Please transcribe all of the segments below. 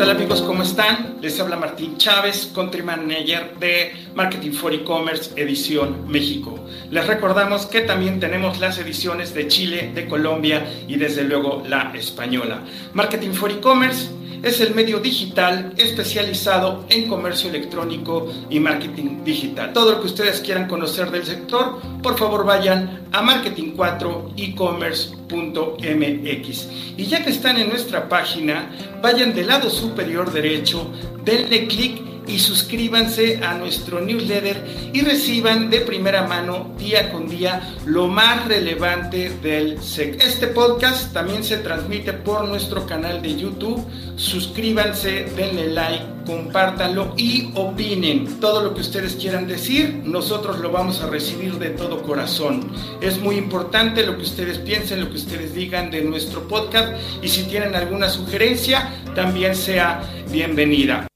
tal amigos? ¿Cómo están? Les habla Martín Chávez, Country Manager de Marketing for E-Commerce Edición México. Les recordamos que también tenemos las ediciones de Chile, de Colombia y desde luego la española. Marketing for E-Commerce es el medio digital especializado en comercio electrónico y marketing digital. Todo lo que ustedes quieran conocer del sector, por favor vayan a marketing4ecommerce.mx. Y ya que están en nuestra página, vayan del lado superior derecho, denle clic y suscríbanse a nuestro newsletter y reciban de primera mano día con día lo más relevante del. Este podcast también se transmite por nuestro canal de YouTube. Suscríbanse, denle like, compártanlo y opinen. Todo lo que ustedes quieran decir, nosotros lo vamos a recibir de todo corazón. Es muy importante lo que ustedes piensen, lo que ustedes digan de nuestro podcast y si tienen alguna sugerencia, también sea bienvenida.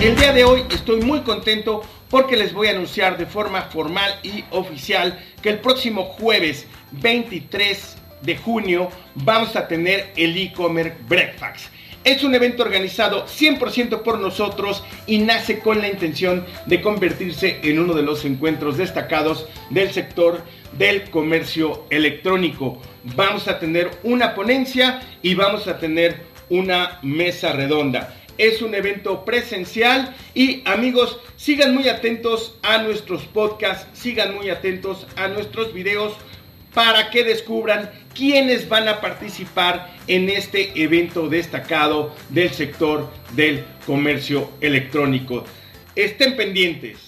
El día de hoy estoy muy contento porque les voy a anunciar de forma formal y oficial que el próximo jueves 23 de junio vamos a tener el e-commerce Breakfast. Es un evento organizado 100% por nosotros y nace con la intención de convertirse en uno de los encuentros destacados del sector del comercio electrónico. Vamos a tener una ponencia y vamos a tener una mesa redonda es un evento presencial y amigos, sigan muy atentos a nuestros podcasts, sigan muy atentos a nuestros videos para que descubran quiénes van a participar en este evento destacado del sector del comercio electrónico. Estén pendientes.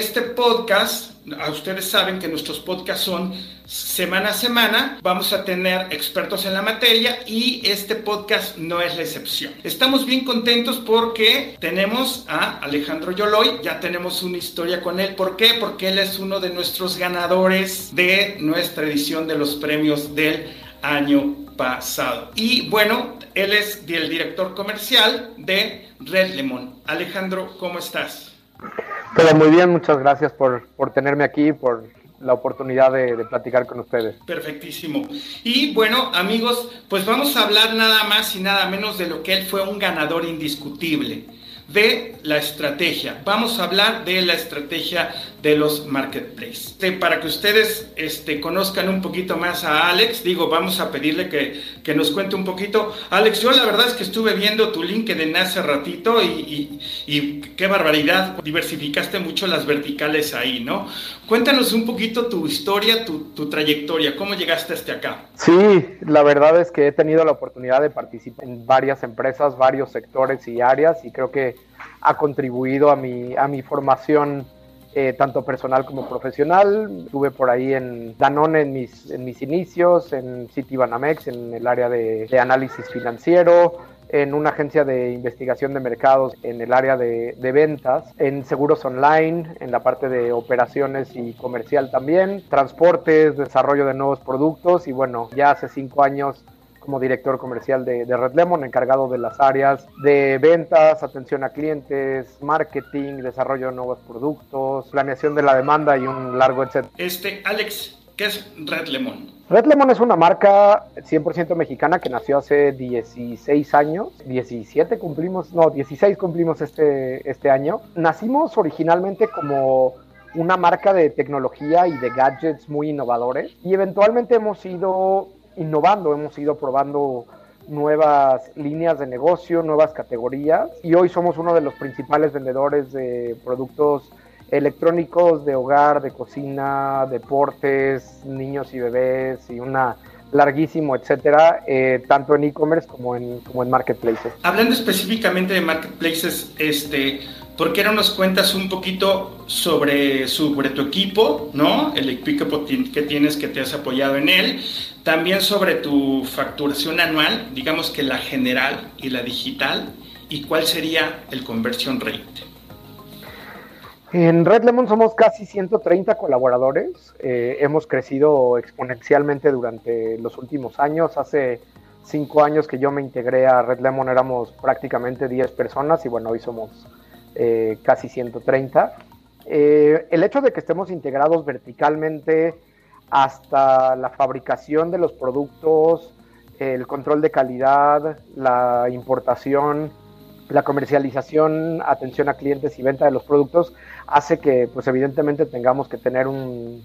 Este podcast ustedes saben que nuestros podcasts son semana a semana, vamos a tener expertos en la materia y este podcast no es la excepción. Estamos bien contentos porque tenemos a Alejandro Yoloy, ya tenemos una historia con él. ¿Por qué? Porque él es uno de nuestros ganadores de nuestra edición de los premios del año pasado. Y bueno, él es el director comercial de Red Lemon. Alejandro, ¿cómo estás? Todo muy bien, muchas gracias por, por tenerme aquí, por la oportunidad de, de, platicar con ustedes. Perfectísimo. Y bueno, amigos, pues vamos a hablar nada más y nada menos de lo que él fue un ganador indiscutible de la estrategia. Vamos a hablar de la estrategia de los marketplaces. para que ustedes este, conozcan un poquito más a Alex, digo, vamos a pedirle que, nos cuente un poquito. Alex, yo la verdad es que estuve viendo tu LinkedIn hace ratito y, y, qué barbaridad, diversificaste mucho las verticales ahí, ¿no? Cuéntanos un poquito tu historia, tu, tu trayectoria, cómo llegaste hasta acá. Sí, la verdad es que he tenido la oportunidad de participar en varias empresas, varios sectores y áreas y creo que ha contribuido a mi, a mi formación eh, tanto personal como profesional. Estuve por ahí en Danone en mis, en mis inicios, en Citibanamex en el área de, análisis financiero, en una agencia de investigación de mercados en el área de, de, ventas, en seguros online, en la parte de operaciones y comercial también, transportes, desarrollo de nuevos productos y bueno, ya hace cinco años como director comercial de, Red Lemon, encargado de las áreas de ventas, atención a clientes, marketing, desarrollo de nuevos productos, planeación de la demanda y un largo etcétera. Este, Alex, ¿qué es Red Lemon? Red Lemon es una marca 100% mexicana que nació hace 16 años, 17 cumplimos, no, 16 cumplimos este, este año. Nacimos originalmente como una marca de tecnología y de gadgets muy innovadores y eventualmente hemos ido innovando, hemos ido probando nuevas líneas de negocio, nuevas categorías y hoy somos uno de los principales vendedores de productos electrónicos de hogar, de cocina, deportes, niños y bebés y una larguísimo, etcétera, eh, tanto en e-commerce como en, como en marketplaces. Hablando específicamente de marketplaces, este, ¿por qué no nos cuentas un poquito sobre, sobre tu equipo, ¿no? El equipo que tienes que te has apoyado en él, también sobre tu facturación anual, digamos que la general y la digital, y cuál sería el conversion rate. En Red Lemon somos casi 130 colaboradores. Eh, hemos crecido exponencialmente durante los últimos años. Hace cinco años que yo me integré a Red Lemon éramos prácticamente 10 personas y bueno, hoy somos eh, casi 130. Eh, el hecho de que estemos integrados verticalmente hasta la fabricación de los productos, el control de calidad, la importación, la comercialización, atención a clientes y venta de los productos, hace que pues evidentemente tengamos que tener un,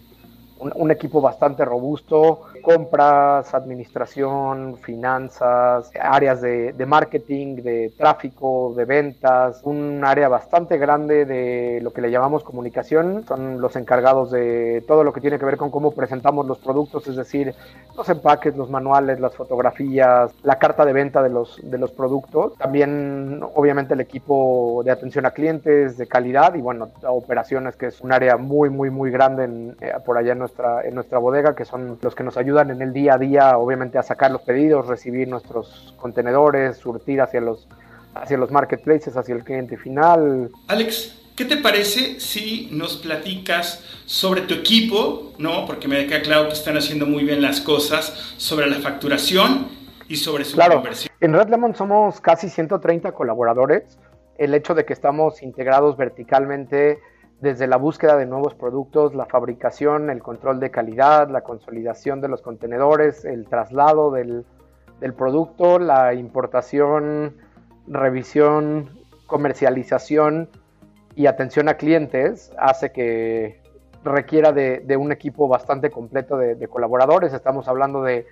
un, equipo bastante robusto, compras, administración, finanzas, áreas de, marketing, de tráfico, de ventas, un área bastante grande de lo que le llamamos comunicación, son los encargados de todo lo que tiene que ver con cómo presentamos los productos, es decir, los empaques, los manuales, las fotografías, la carta de venta de los, de los productos, también obviamente el equipo de atención a clientes, de calidad y bueno, operaciones que es un área muy, muy, muy grande en, eh, por allá en nuestra, en nuestra bodega, que son los que nos ayudan en el día a día, obviamente, a sacar los pedidos, recibir nuestros contenedores, surtir hacia los, hacia los marketplaces, hacia el cliente final. Alex, ¿qué te parece si nos platicas sobre tu equipo, ¿no? Porque me queda claro que están haciendo muy bien las cosas, sobre la facturación y sobre su claro. En Red Lemon somos casi 130 colaboradores. El hecho de que estamos integrados verticalmente desde la búsqueda de nuevos productos, la fabricación, el control de calidad, la consolidación de los contenedores, el traslado del, producto, la importación, revisión, comercialización y atención a clientes, hace que requiera de, un equipo bastante completo de, colaboradores. Estamos hablando de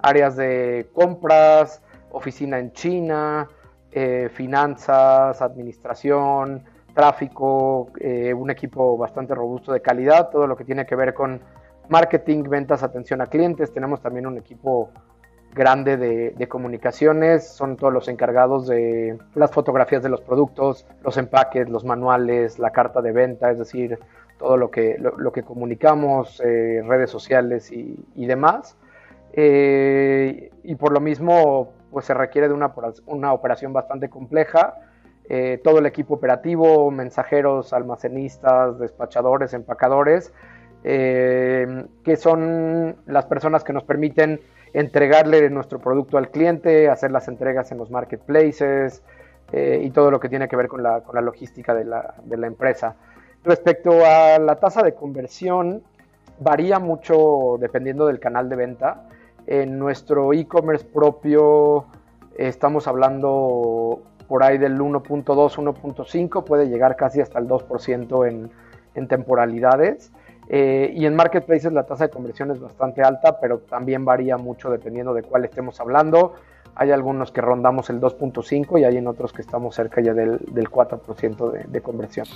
áreas de compras, oficina en China, eh, finanzas, administración, tráfico, eh, un equipo bastante robusto de calidad, todo lo que tiene que ver con marketing, ventas, atención a clientes. Tenemos también un equipo grande de, comunicaciones, son todos los encargados de las fotografías de los productos, los empaques, los manuales, la carta de venta, es decir, todo lo que, comunicamos, eh, redes sociales y, demás. Eh, y por lo mismo, pues se requiere de una operación bastante compleja eh, todo el equipo operativo, mensajeros, almacenistas, despachadores, empacadores, eh, que son las personas que nos permiten entregarle nuestro producto al cliente, hacer las entregas en los marketplaces eh, y todo lo que tiene que ver con la, logística de la, de la, empresa. Respecto a la tasa de conversión, varía mucho dependiendo del canal de venta. En nuestro e-commerce propio estamos hablando por ahí del 1.2, 1.5, puede llegar casi hasta el 2% en, temporalidades. Eh, y en marketplaces la tasa de conversión es bastante alta, pero también varía mucho dependiendo de cuál estemos hablando. Hay algunos que rondamos el 2.5 y hay en otros que estamos cerca ya del, del 4% de, conversión.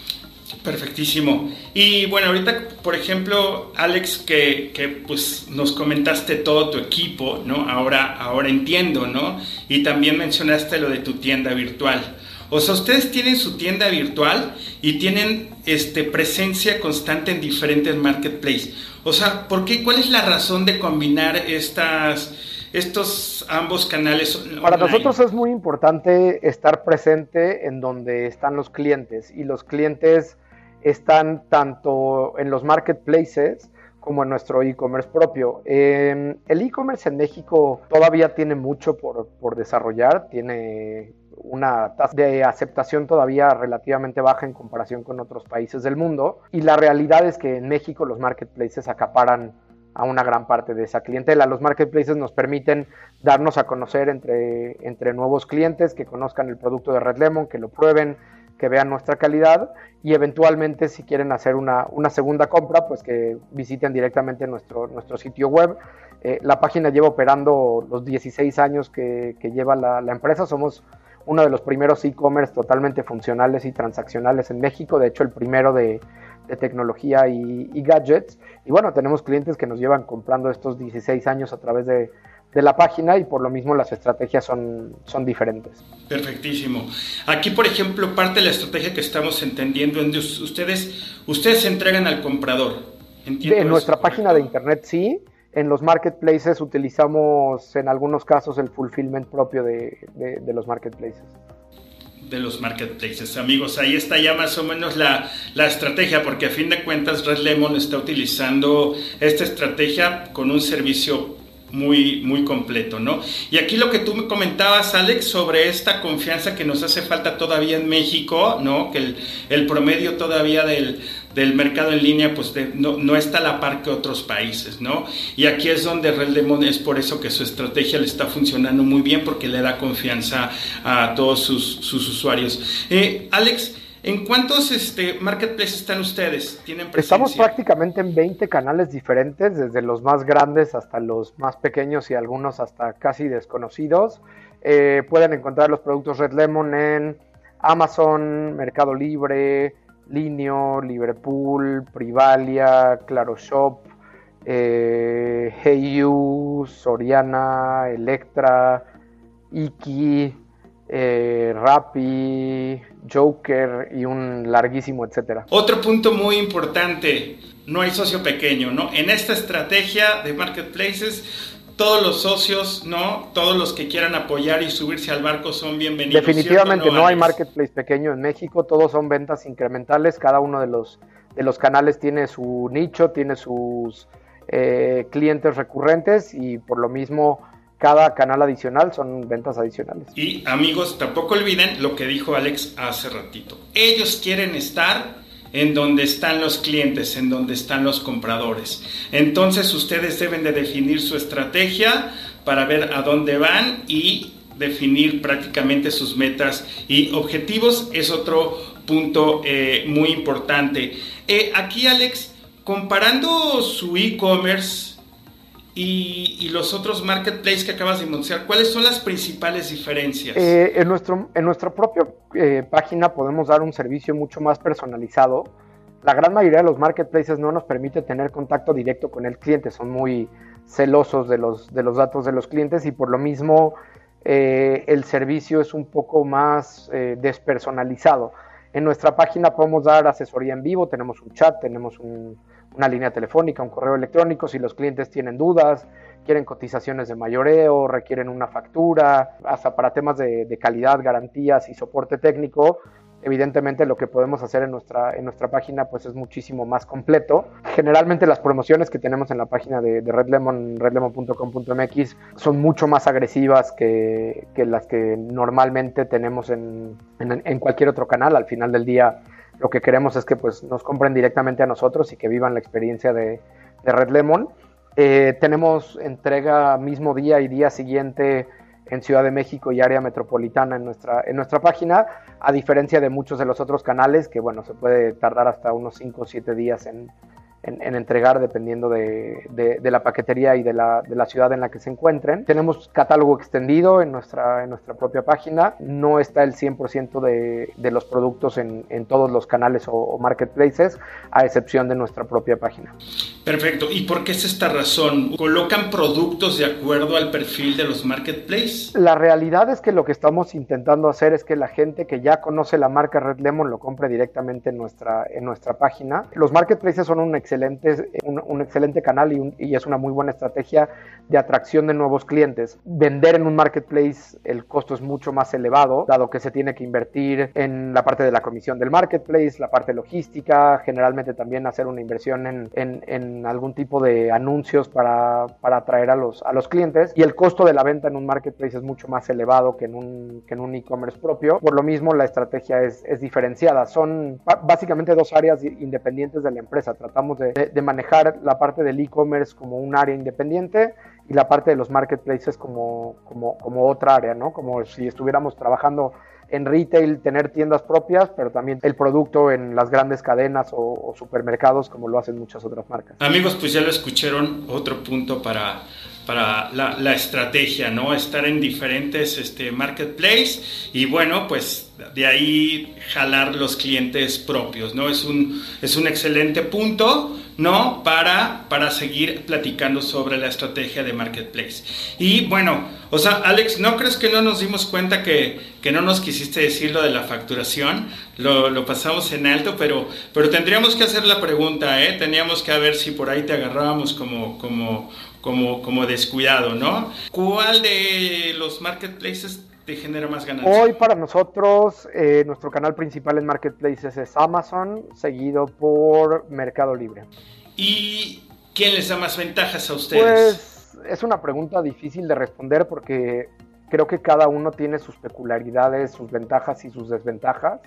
Perfectísimo. Y bueno, ahorita, por ejemplo, Alex, que, que, pues nos comentaste todo tu equipo, ¿no? Ahora, ahora entiendo, ¿no? Y también mencionaste lo de tu tienda virtual. O sea, ustedes tienen su tienda virtual y tienen este, presencia constante en diferentes marketplaces. O sea, ¿por qué? ¿Cuál es la razón de combinar estas estos ambos canales. Para nosotros es muy importante estar presente en donde están los clientes y los clientes están tanto en los marketplaces como en nuestro e-commerce propio. el e-commerce en México todavía tiene mucho por, por desarrollar, tiene una tasa de aceptación todavía relativamente baja en comparación con otros países del mundo y la realidad es que en México los marketplaces acaparan a una gran parte de esa clientela. Los marketplaces nos permiten darnos a conocer entre, entre nuevos clientes que conozcan el producto de Red Lemon, que lo prueben, que vean nuestra calidad y eventualmente si quieren hacer una, segunda compra, pues que visiten directamente nuestro, nuestro sitio web. Eh, la página lleva operando los 16 años que, lleva la, empresa. Somos uno de los primeros e-commerce totalmente funcionales y transaccionales en México. De hecho, el primero de, de tecnología y, gadgets. Y bueno, tenemos clientes que nos llevan comprando estos 16 años a través de, la página y por lo mismo las estrategias son, son diferentes. Perfectísimo. Aquí, por ejemplo, parte de la estrategia que estamos entendiendo es ustedes, ustedes se entregan al comprador. en nuestra página de internet sí. En los marketplaces utilizamos en algunos casos el fulfillment propio de los marketplaces de los marketplaces. Amigos, ahí está ya más o menos la, la, estrategia, porque a fin de cuentas Red Lemon está utilizando esta estrategia con un servicio muy, muy completo, ¿no? Y aquí lo que tú me comentabas, Alex, sobre esta confianza que nos hace falta todavía en México, ¿no? Que el, promedio todavía del, mercado en línea, pues no, está a la par que otros países, ¿no? Y aquí es donde Red Lemon es por eso que su estrategia le está funcionando muy bien, porque le da confianza a todos sus, sus usuarios. Eh, Alex, ¿En cuántos este, marketplaces están ustedes? ¿Tienen Estamos prácticamente en 20 canales diferentes, desde los más grandes hasta los más pequeños y algunos hasta casi desconocidos. Eh, pueden encontrar los productos Red Lemon en Amazon, Mercado Libre, Linio, Liverpool, Privalia, Claro Shop, eh, Heyu, Soriana, Electra, Iki, eh, Rappi, Joker y un larguísimo etcétera. Otro punto muy importante, no hay socio pequeño, ¿no? En esta estrategia de marketplaces todos los socios, ¿no? Todos los que quieran apoyar y subirse al barco son bienvenidos. Definitivamente no, hay marketplace pequeño en México, todos son ventas incrementales, cada uno de los, de los canales tiene su nicho, tiene sus eh, clientes recurrentes y por lo mismo cada canal adicional son ventas adicionales. Y amigos, tampoco olviden lo que dijo Alex hace ratito. Ellos quieren estar en donde están los clientes, en donde están los compradores. Entonces ustedes deben de definir su estrategia para ver a dónde van y definir prácticamente sus metas y objetivos. Es otro punto eh, muy importante. Eh, aquí Alex, comparando su e-commerce, y, los otros marketplaces que acabas de anunciar, ¿cuáles son las principales diferencias? Eh, en, nuestro, en nuestra propia eh, página podemos dar un servicio mucho más personalizado. La gran mayoría de los marketplaces no nos permite tener contacto directo con el cliente, son muy celosos de los, de los datos de los clientes y por lo mismo eh, el servicio es un poco más despersonalizado. En nuestra página podemos dar asesoría en vivo, tenemos un chat, tenemos un, una línea telefónica, un correo electrónico, si los clientes tienen dudas, quieren cotizaciones de mayoreo, requieren una factura, hasta para temas de, calidad, garantías y soporte técnico, evidentemente lo que podemos hacer en nuestra, en nuestra página pues es muchísimo más completo. Generalmente las promociones que tenemos en la página de, de Redlemon, redlemon.com.mx, son mucho más agresivas que, las que normalmente tenemos en, en cualquier otro canal. Al final del día lo que queremos es que pues, nos compren directamente a nosotros y que vivan la experiencia de, Red Lemon. Eh, tenemos entrega mismo día y día siguiente en Ciudad de México y área metropolitana en nuestra, en nuestra página, a diferencia de muchos de los otros canales que bueno, se puede tardar hasta unos 5 o 7 días en, en, entregar dependiendo de, de, la paquetería y de la, de la, ciudad en la que se encuentren. Tenemos catálogo extendido en nuestra, en nuestra propia página. No está el 100% de, de, los productos en, en, todos los canales o, marketplaces, a excepción de nuestra propia página. Perfecto. ¿Y por qué es esta razón? ¿Colocan productos de acuerdo al perfil de los marketplaces? La realidad es que lo que estamos intentando hacer es que la gente que ya conoce la marca Red Lemon lo compre directamente en nuestra, en nuestra página. Los marketplaces son un excelente, un, excelente canal y, es una muy buena estrategia de atracción de nuevos clientes. Vender en un marketplace el costo es mucho más elevado, dado que se tiene que invertir en la parte de la comisión del marketplace, la parte logística, generalmente también hacer una inversión en, en, algún tipo de anuncios para, para, atraer a los, a los clientes y el costo de la venta en un marketplace es mucho más elevado que en un, que en un e-commerce propio. Por lo mismo la estrategia es, es diferenciada. Son básicamente dos áreas independientes de la empresa. Tratamos de, manejar la parte del e-commerce como un área independiente y la parte de los marketplaces como, como, como otra área, ¿no? Como si estuviéramos trabajando en retail, tener tiendas propias, pero también el producto en las grandes cadenas o, supermercados como lo hacen muchas otras marcas. Amigos, pues ya lo escucharon, otro punto para, para la, estrategia, ¿no? Estar en diferentes este, marketplaces y bueno, pues de ahí jalar los clientes propios, ¿no? Es un, es un excelente punto, ¿no? Para, para seguir platicando sobre la estrategia de Marketplace. Y bueno, o sea, Alex, ¿no crees que no nos dimos cuenta que, que no nos quisiste decir lo de la facturación? Lo, lo, pasamos en alto, pero, pero tendríamos que hacer la pregunta, ¿eh? Teníamos que ver si por ahí te agarrábamos como, como, como, como descuidado, ¿no? ¿Cuál de los marketplaces genera más ganancias? Hoy para nosotros, eh, nuestro canal principal en marketplaces es Amazon, seguido por Mercado Libre. ¿Y quién les da más ventajas a ustedes? es, es una pregunta difícil de responder porque creo que cada uno tiene sus peculiaridades, sus ventajas y sus desventajas.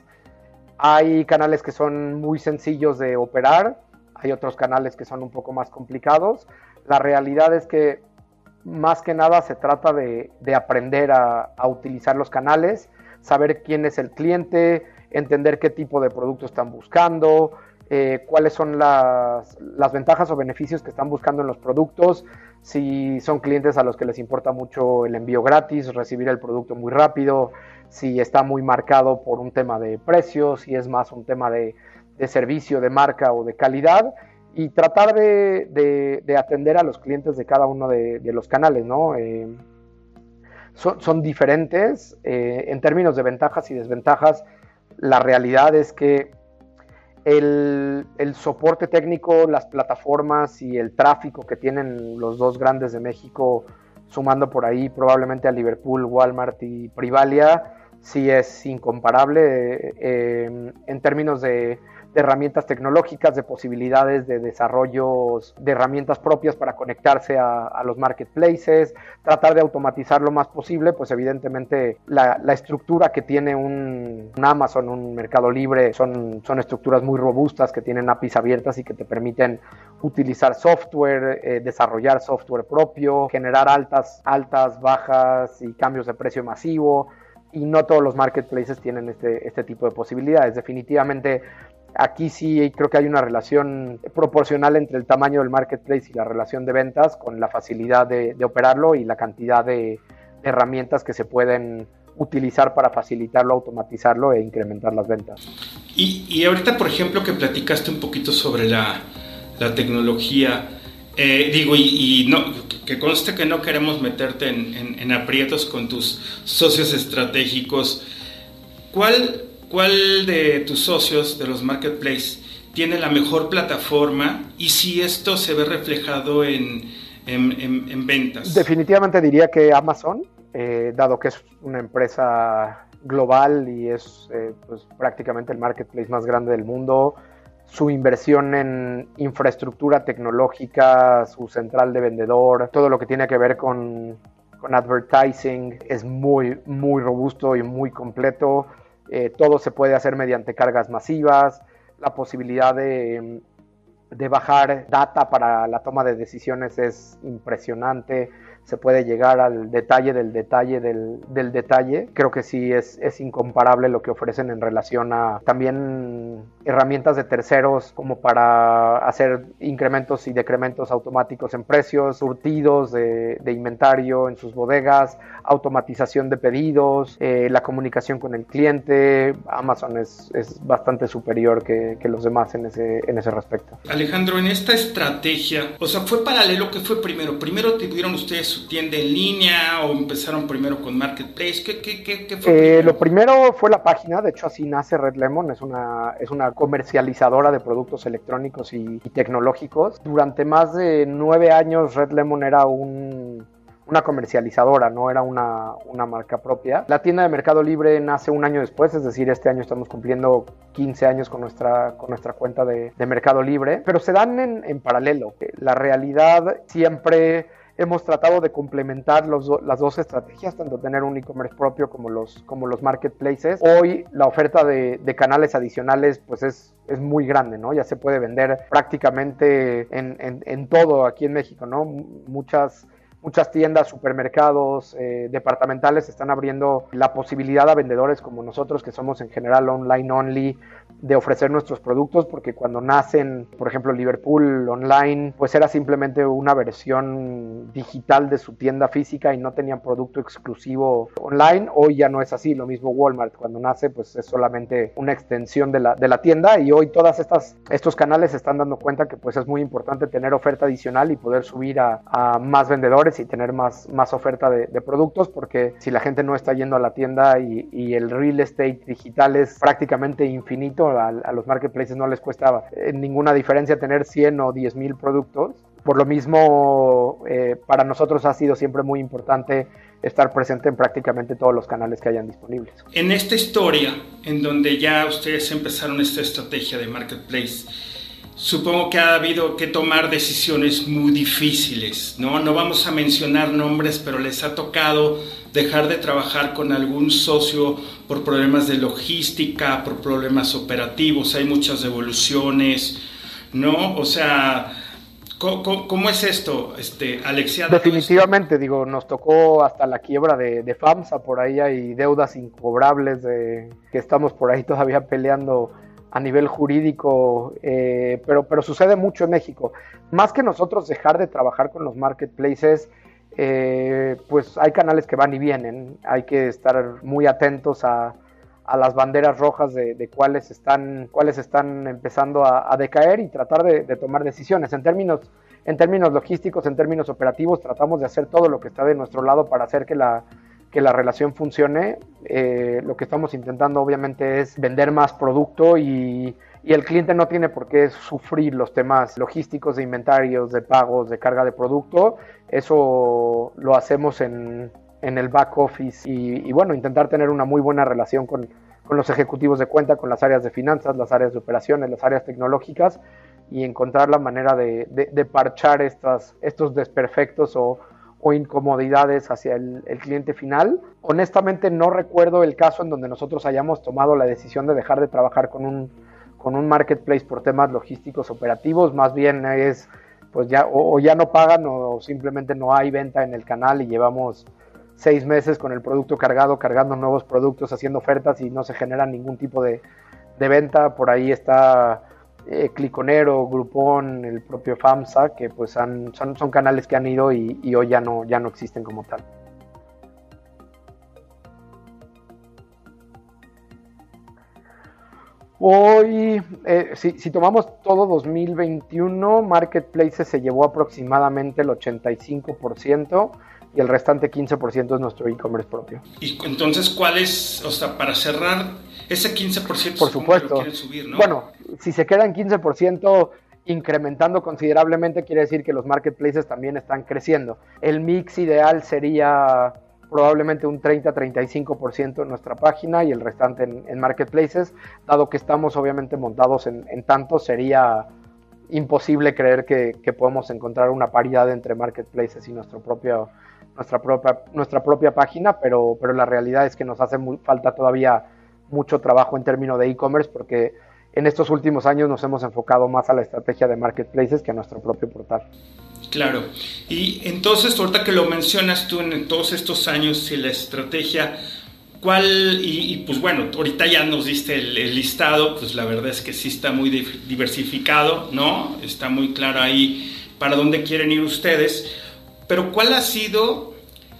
Hay canales que son muy sencillos de operar, hay otros canales que son un poco más complicados. La realidad es que más que nada se trata de, aprender a, utilizar los canales, saber quién es el cliente, entender qué tipo de producto están buscando, eh, cuáles son las, ventajas o beneficios que están buscando en los productos, si son clientes a los que les importa mucho el envío gratis, recibir el producto muy rápido, si está muy marcado por un tema de precio, si es más un tema de servicio, de marca o de calidad y tratar de, atender a los clientes de cada uno de, los canales, ¿no? Eh, son, diferentes eh, en términos de ventajas y desventajas. La realidad es que el, soporte técnico, las plataformas y el tráfico que tienen los dos grandes de México, sumando por ahí probablemente a Liverpool, Walmart y Privalia, sí es incomparable eh, en términos de de herramientas tecnológicas, de posibilidades de desarrollos de herramientas propias para conectarse a, los marketplaces, tratar de automatizar lo más posible, pues evidentemente la, estructura que tiene un, Amazon, un Mercado Libre, son, son estructuras muy robustas que tienen APIs abiertas y que te permiten utilizar software, eh, desarrollar software propio, generar altas, altas, bajas y cambios de precio masivo y no todos los marketplaces tienen este, este tipo de posibilidades. Definitivamente Aquí sí creo que hay una relación proporcional entre el tamaño del marketplace y la relación de ventas con la facilidad de, operarlo y la cantidad de, herramientas que se pueden utilizar para facilitarlo, automatizarlo e incrementar las ventas. Y, ahorita, por ejemplo, que platicaste un poquito sobre la, tecnología, eh, digo, y, no, que conste que no queremos meterte en, en aprietos con tus socios estratégicos. ¿Cuál ¿Cuál de tus socios de los marketplaces tiene la mejor plataforma y si esto se ve reflejado en, ventas? Definitivamente diría que Amazon, eh, dado que es una empresa global y es eh, pues, prácticamente el marketplace más grande del mundo, su inversión en infraestructura tecnológica, su central de vendedor, todo lo que tiene que ver con, con advertising es muy, muy robusto y muy completo eh, todo se puede hacer mediante cargas masivas, la posibilidad de, de bajar data para la toma de decisiones es impresionante se puede llegar al detalle del detalle del, del detalle. Creo que sí es, es, incomparable lo que ofrecen en relación a también herramientas de terceros como para hacer incrementos y decrementos automáticos en precios, surtidos de, de inventario en sus bodegas, automatización de pedidos, eh, la comunicación con el cliente. Amazon es, es bastante superior que, que, los demás en ese, en ese respecto. Alejandro, en esta estrategia, o sea, ¿fue paralelo que fue primero? Primero tuvieron ustedes su tienda en línea o empezaron primero con Marketplace? ¿Qué, qué, qué, fue eh, Lo primero fue la página, de hecho así nace Red Lemon, es una, es una comercializadora de productos electrónicos y, tecnológicos. Durante más de nueve años Red Lemon era un, una comercializadora, no era una, una, marca propia. La tienda de Mercado Libre nace un año después, es decir, este año estamos cumpliendo 15 años con nuestra, con nuestra cuenta de, de Mercado Libre, pero se dan en, en paralelo. La realidad siempre hemos tratado de complementar las dos estrategias, tanto tener un e-commerce propio como los, los marketplaces. Hoy la oferta de, canales adicionales pues es, es, muy grande, ¿no? Ya se puede vender prácticamente en, en todo aquí en México, ¿no? Muchas muchas tiendas, supermercados, eh, departamentales están abriendo la posibilidad a vendedores como nosotros, que somos en general online only, de ofrecer nuestros productos, porque cuando nacen, por ejemplo, Liverpool online, pues era simplemente una versión digital de su tienda física y no tenían producto exclusivo online. Hoy ya no es así, lo mismo Walmart, cuando nace, pues es solamente una extensión de la, de la tienda y hoy todas estas estos canales se están dando cuenta que pues es muy importante tener oferta adicional y poder subir a, a más vendedores y tener más, más oferta de, productos, porque si la gente no está yendo a la tienda y, el real estate digital es prácticamente infinito, a, los marketplaces no les cuesta ninguna diferencia tener 100 o 10 mil productos. Por lo mismo, eh, para nosotros ha sido siempre muy importante estar presente en prácticamente todos los canales que hayan disponibles. En esta historia, en donde ya ustedes empezaron esta estrategia de marketplace, supongo que ha habido que tomar decisiones muy difíciles, ¿no? No vamos a mencionar nombres, pero les ha tocado dejar de trabajar con algún socio por problemas de logística, por problemas operativos, hay muchas devoluciones, ¿no? O sea, ¿cómo, es esto, este? Definitivamente, digo, nos tocó hasta la quiebra de, FAMSA, por ahí hay deudas incobrables de, que estamos por ahí todavía peleando a nivel jurídico, eh, pero, pero sucede mucho en México. Más que nosotros dejar de trabajar con los marketplaces, eh, pues hay canales que van y vienen, hay que estar muy atentos a, las banderas rojas de, cuáles, están, cuáles están empezando a, decaer y tratar de, tomar decisiones. En términos, en términos logísticos, en términos operativos, tratamos de hacer todo lo que está de nuestro lado para hacer que la, que la relación funcione. Eh, lo que estamos intentando obviamente es vender más producto y, el cliente no tiene por qué sufrir los temas logísticos de inventarios, de pagos, de carga de producto. Eso lo hacemos en, el back office y, bueno, intentar tener una muy buena relación con, los ejecutivos de cuenta, con las áreas de finanzas, las áreas de operaciones, las áreas tecnológicas y encontrar la manera de, de parchar estas, estos desperfectos o, o incomodidades hacia el, cliente final. Honestamente no recuerdo el caso en donde nosotros hayamos tomado la decisión de dejar de trabajar con un, con un marketplace por temas logísticos operativos, más bien es pues ya o, ya no pagan o simplemente no hay venta en el canal y llevamos seis meses con el producto cargado, cargando nuevos productos, haciendo ofertas y no se genera ningún tipo de, de venta. Por ahí está eh, Cliconero, Groupon, el propio FAMSA, que pues son, canales que han ido y, hoy ya no, ya no existen como tal. Hoy, eh, si, tomamos todo 2021, Marketplaces se llevó aproximadamente el 85% y el restante 15% es nuestro e-commerce propio. Y entonces, ¿cuál es, o sea, para cerrar, ese 15% Por supuesto. quieren subir, ¿no? Bueno, si se queda en 15%, incrementando considerablemente, quiere decir que los marketplaces también están creciendo. El mix ideal sería probablemente un 30-35% en nuestra página y el restante en, marketplaces, dado que estamos obviamente montados en, en tanto, sería imposible creer que, que, podemos encontrar una paridad entre marketplaces y nuestro propio nuestra propia, nuestra propia página, pero, pero la realidad es que nos hace falta todavía mucho trabajo en términos de e-commerce porque en estos últimos años nos hemos enfocado más a la estrategia de marketplaces que a nuestro propio portal. Claro, y entonces ahorita que lo mencionas tú en todos estos años y la estrategia, ¿cuál, y, pues bueno, ahorita ya nos diste el, el, listado, pues la verdad es que sí está muy diversificado, ¿no? Está muy claro ahí para dónde quieren ir ustedes, pero ¿cuál ha sido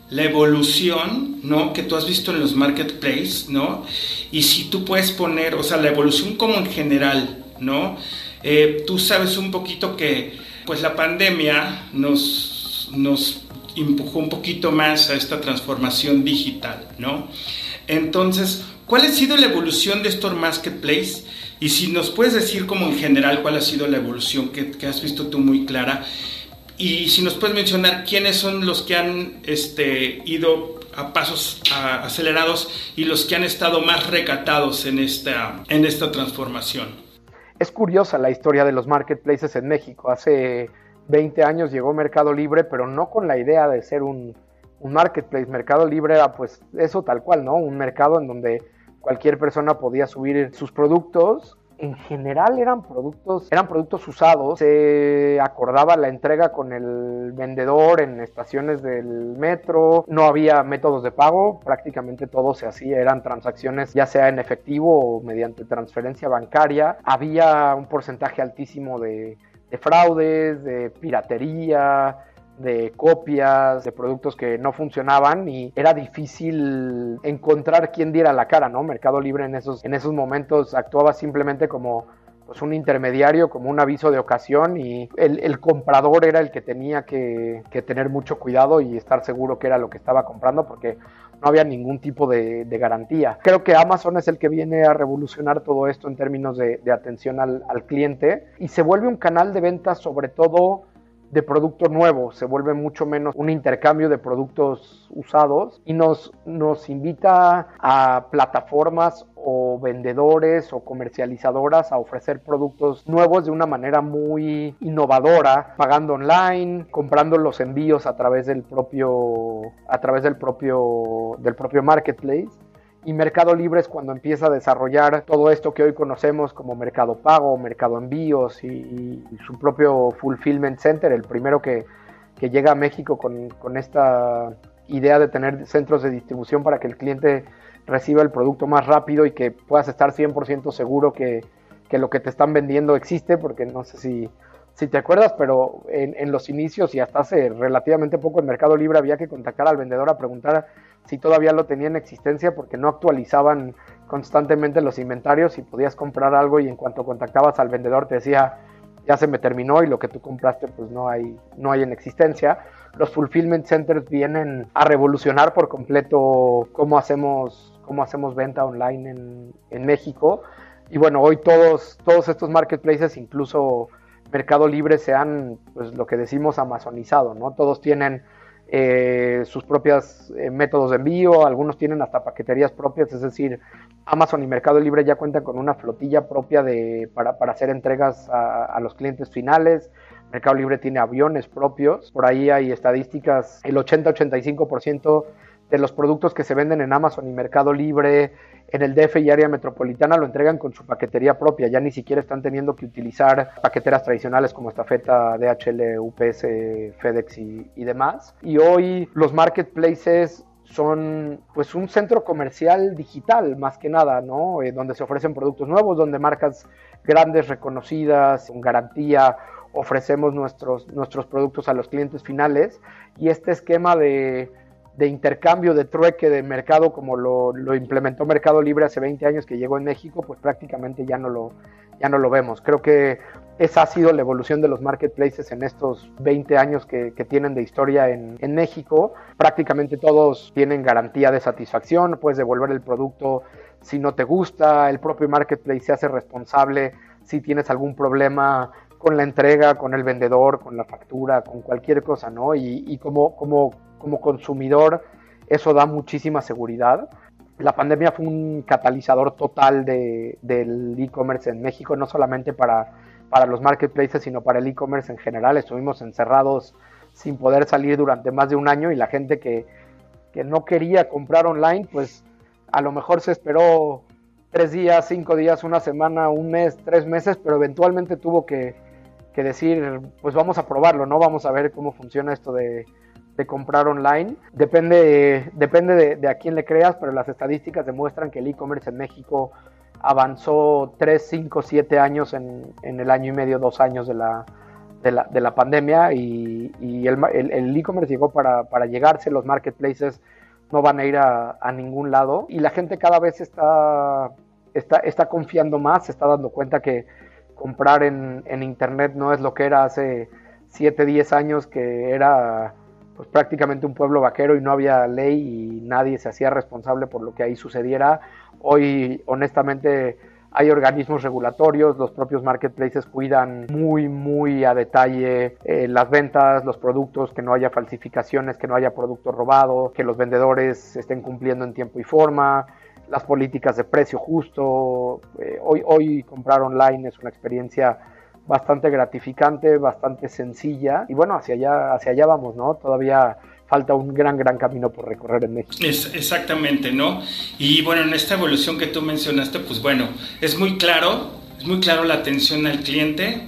la evolución, ¿no? Que tú has visto en los marketplaces, ¿no? Y si tú puedes poner, o sea, la evolución como en general, ¿no? Eh, tú sabes un poquito que, pues la pandemia nos, nos empujó un poquito más a esta transformación digital, ¿no? Entonces, ¿cuál ha sido la evolución de estos marketplaces? Y si nos puedes decir como en general cuál ha sido la evolución que, que has visto tú muy clara y si nos puedes mencionar quiénes son los que han este, ido a pasos acelerados y los que han estado más recatados en esta, en esta transformación. Es curiosa la historia de los marketplaces en México. Hace 20 años llegó Mercado Libre, pero no con la idea de ser un, un marketplace. Mercado Libre era pues eso tal cual, ¿no? Un mercado en donde cualquier persona podía subir sus productos en general eran productos, eran productos usados. Se acordaba la entrega con el vendedor en estaciones del metro. No había métodos de pago, prácticamente todo se hacía, eran transacciones ya sea en efectivo o mediante transferencia bancaria. Había un porcentaje altísimo de, de fraudes, de piratería, de copias, de productos que no funcionaban y era difícil encontrar quién diera la cara, ¿no? Mercado Libre en esos, en esos momentos actuaba simplemente como pues un intermediario, como un aviso de ocasión y el, comprador era el que tenía que, tener mucho cuidado y estar seguro que era lo que estaba comprando porque no había ningún tipo de, garantía. Creo que Amazon es el que viene a revolucionar todo esto en términos de, atención al, al cliente y se vuelve un canal de ventas sobre todo de producto nuevo, se vuelve mucho menos un intercambio de productos usados y nos, nos invita a plataformas o vendedores o comercializadoras a ofrecer productos nuevos de una manera muy innovadora, pagando online, comprando los envíos a través del propio a través del propio del propio marketplace y Mercado Libre es cuando empieza a desarrollar todo esto que hoy conocemos como Mercado Pago, Mercado Envíos y, su propio Fulfillment Center, el primero que, llega a México con, esta idea de tener centros de distribución para que el cliente reciba el producto más rápido y que puedas estar 100% seguro que, lo que te están vendiendo existe, porque no sé si, si te acuerdas, pero en, en los inicios y hasta hace relativamente poco en Mercado Libre había que contactar al vendedor a preguntar si todavía lo tenía en existencia porque no actualizaban constantemente los inventarios y podías comprar algo y en cuanto contactabas al vendedor te decía ya se me terminó y lo que tú compraste pues no hay no hay en existencia. Los fulfillment centers vienen a revolucionar por completo cómo hacemos cómo hacemos venta online en, en México y bueno hoy todos todos estos marketplaces incluso Mercado Libre se han pues lo que decimos amazonizado, ¿no? Todos tienen eh, sus propios eh, métodos de envío, algunos tienen hasta paqueterías propias, es decir, Amazon y Mercado Libre ya cuentan con una flotilla propia de, para, para hacer entregas a, a, los clientes finales. Mercado Libre tiene aviones propios, por ahí hay estadísticas, el 80-85% de los productos que se venden en Amazon y Mercado Libre en el DF y área metropolitana lo entregan con su paquetería propia, ya ni siquiera están teniendo que utilizar paqueteras tradicionales como Estafeta, DHL, UPS, FedEx y, demás. Y hoy los marketplaces son pues un centro comercial digital más que nada, ¿no? Eh, donde se ofrecen productos nuevos, donde marcas grandes, reconocidas, con garantía, ofrecemos nuestros, nuestros productos a los clientes finales y este esquema de de intercambio, de trueque de mercado como lo, lo, implementó Mercado Libre hace 20 años que llegó en México, pues prácticamente ya no lo, ya no lo vemos. Creo que esa ha sido la evolución de los marketplaces en estos 20 años que, que tienen de historia en, en, México. Prácticamente todos tienen garantía de satisfacción, puedes devolver el producto si no te gusta, el propio marketplace se hace responsable si tienes algún problema con la entrega, con el vendedor, con la factura, con cualquier cosa, ¿no? Y, y como, como como consumidor eso da muchísima seguridad. La pandemia fue un catalizador total de, del e-commerce en México, no solamente para, para los marketplaces, sino para el e-commerce en general. Estuvimos encerrados sin poder salir durante más de un año y la gente que, que no quería comprar online, pues a lo mejor se esperó tres días, cinco días, una semana, un mes, tres meses, pero eventualmente tuvo que, que decir, pues vamos a probarlo, ¿no? Vamos a ver cómo funciona esto de, de comprar online. Depende, depende de, de, a quién le creas, pero las estadísticas demuestran que el e-commerce en México avanzó 3, 5, 7 años en, en, el año y medio, dos años de la, de la, de la pandemia y, y el e-commerce llegó para, para, llegarse, los marketplaces no van a ir a, a, ningún lado y la gente cada vez está, está, está confiando más, se está dando cuenta que comprar en, en internet no es lo que era hace 7, 10 años que era pues prácticamente un pueblo vaquero y no había ley y nadie se hacía responsable por lo que ahí sucediera. Hoy, honestamente, hay organismos regulatorios, los propios marketplaces cuidan muy, muy a detalle eh, las ventas, los productos, que no haya falsificaciones, que no haya producto robado, que los vendedores estén cumpliendo en tiempo y forma, las políticas de precio justo. Eh, hoy, hoy comprar online es una experiencia bastante gratificante, bastante sencilla y bueno, hacia allá, hacia allá vamos, ¿no? Todavía falta un gran, gran camino por recorrer en México. Exactamente, ¿no? Y bueno, en esta evolución que tú mencionaste, pues bueno, es muy claro, es muy claro la atención al cliente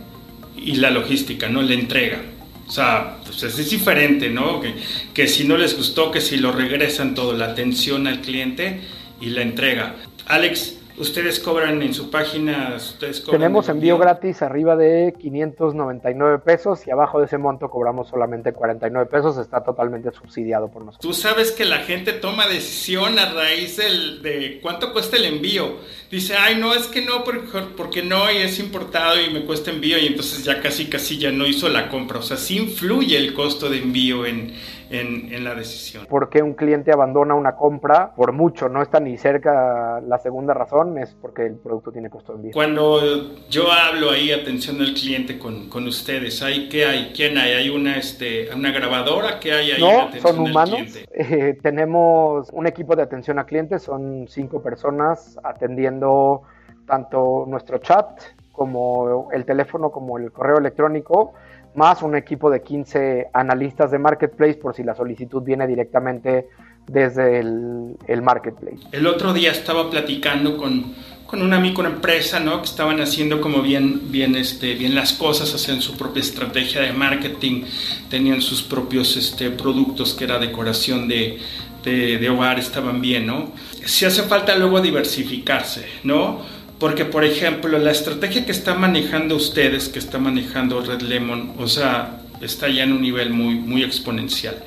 y la logística, ¿no? La entrega. O sea, pues es diferente, ¿no? Que, que si no les gustó, que si lo regresan todo, la atención al cliente y la entrega. Alex, ¿Ustedes cobran en su página? Ustedes cobran Tenemos envío, gratis arriba de 599 pesos y abajo de ese monto cobramos solamente 49 pesos. Está totalmente subsidiado por nosotros. Tú sabes que la gente toma decisión a raíz del, de cuánto cuesta el envío. Dice, ay, no, es que no, porque, porque no, y es importado y me cuesta envío y entonces ya casi, casi ya no hizo la compra. O sea, sí influye el costo de envío en, en, en, la decisión. ¿Por qué un cliente abandona una compra? Por mucho, no está ni cerca la segunda razón es porque el producto tiene costo de envío. Cuando yo hablo ahí, atención al cliente con, con ustedes, ¿hay, ¿qué hay? ¿Quién hay? ¿Hay una, este, una grabadora? ¿Qué hay ahí? No, son humanos. Eh, tenemos un equipo de atención a clientes, son cinco personas atendiendo tanto nuestro chat como el teléfono, como el correo electrónico, más un equipo de 15 analistas de Marketplace por si la solicitud viene directamente desde el, Marketplace. El otro día estaba platicando con, con una microempresa, ¿no? Que estaban haciendo como bien, bien, este, bien las cosas, hacían su propia estrategia de marketing, tenían sus propios este, productos que era decoración de, de, de hogar, estaban bien, ¿no? Si hace falta luego diversificarse, ¿no? Porque, por ejemplo, la estrategia que está manejando ustedes, que está manejando Red Lemon, o sea, está ya en un nivel muy, muy exponencial.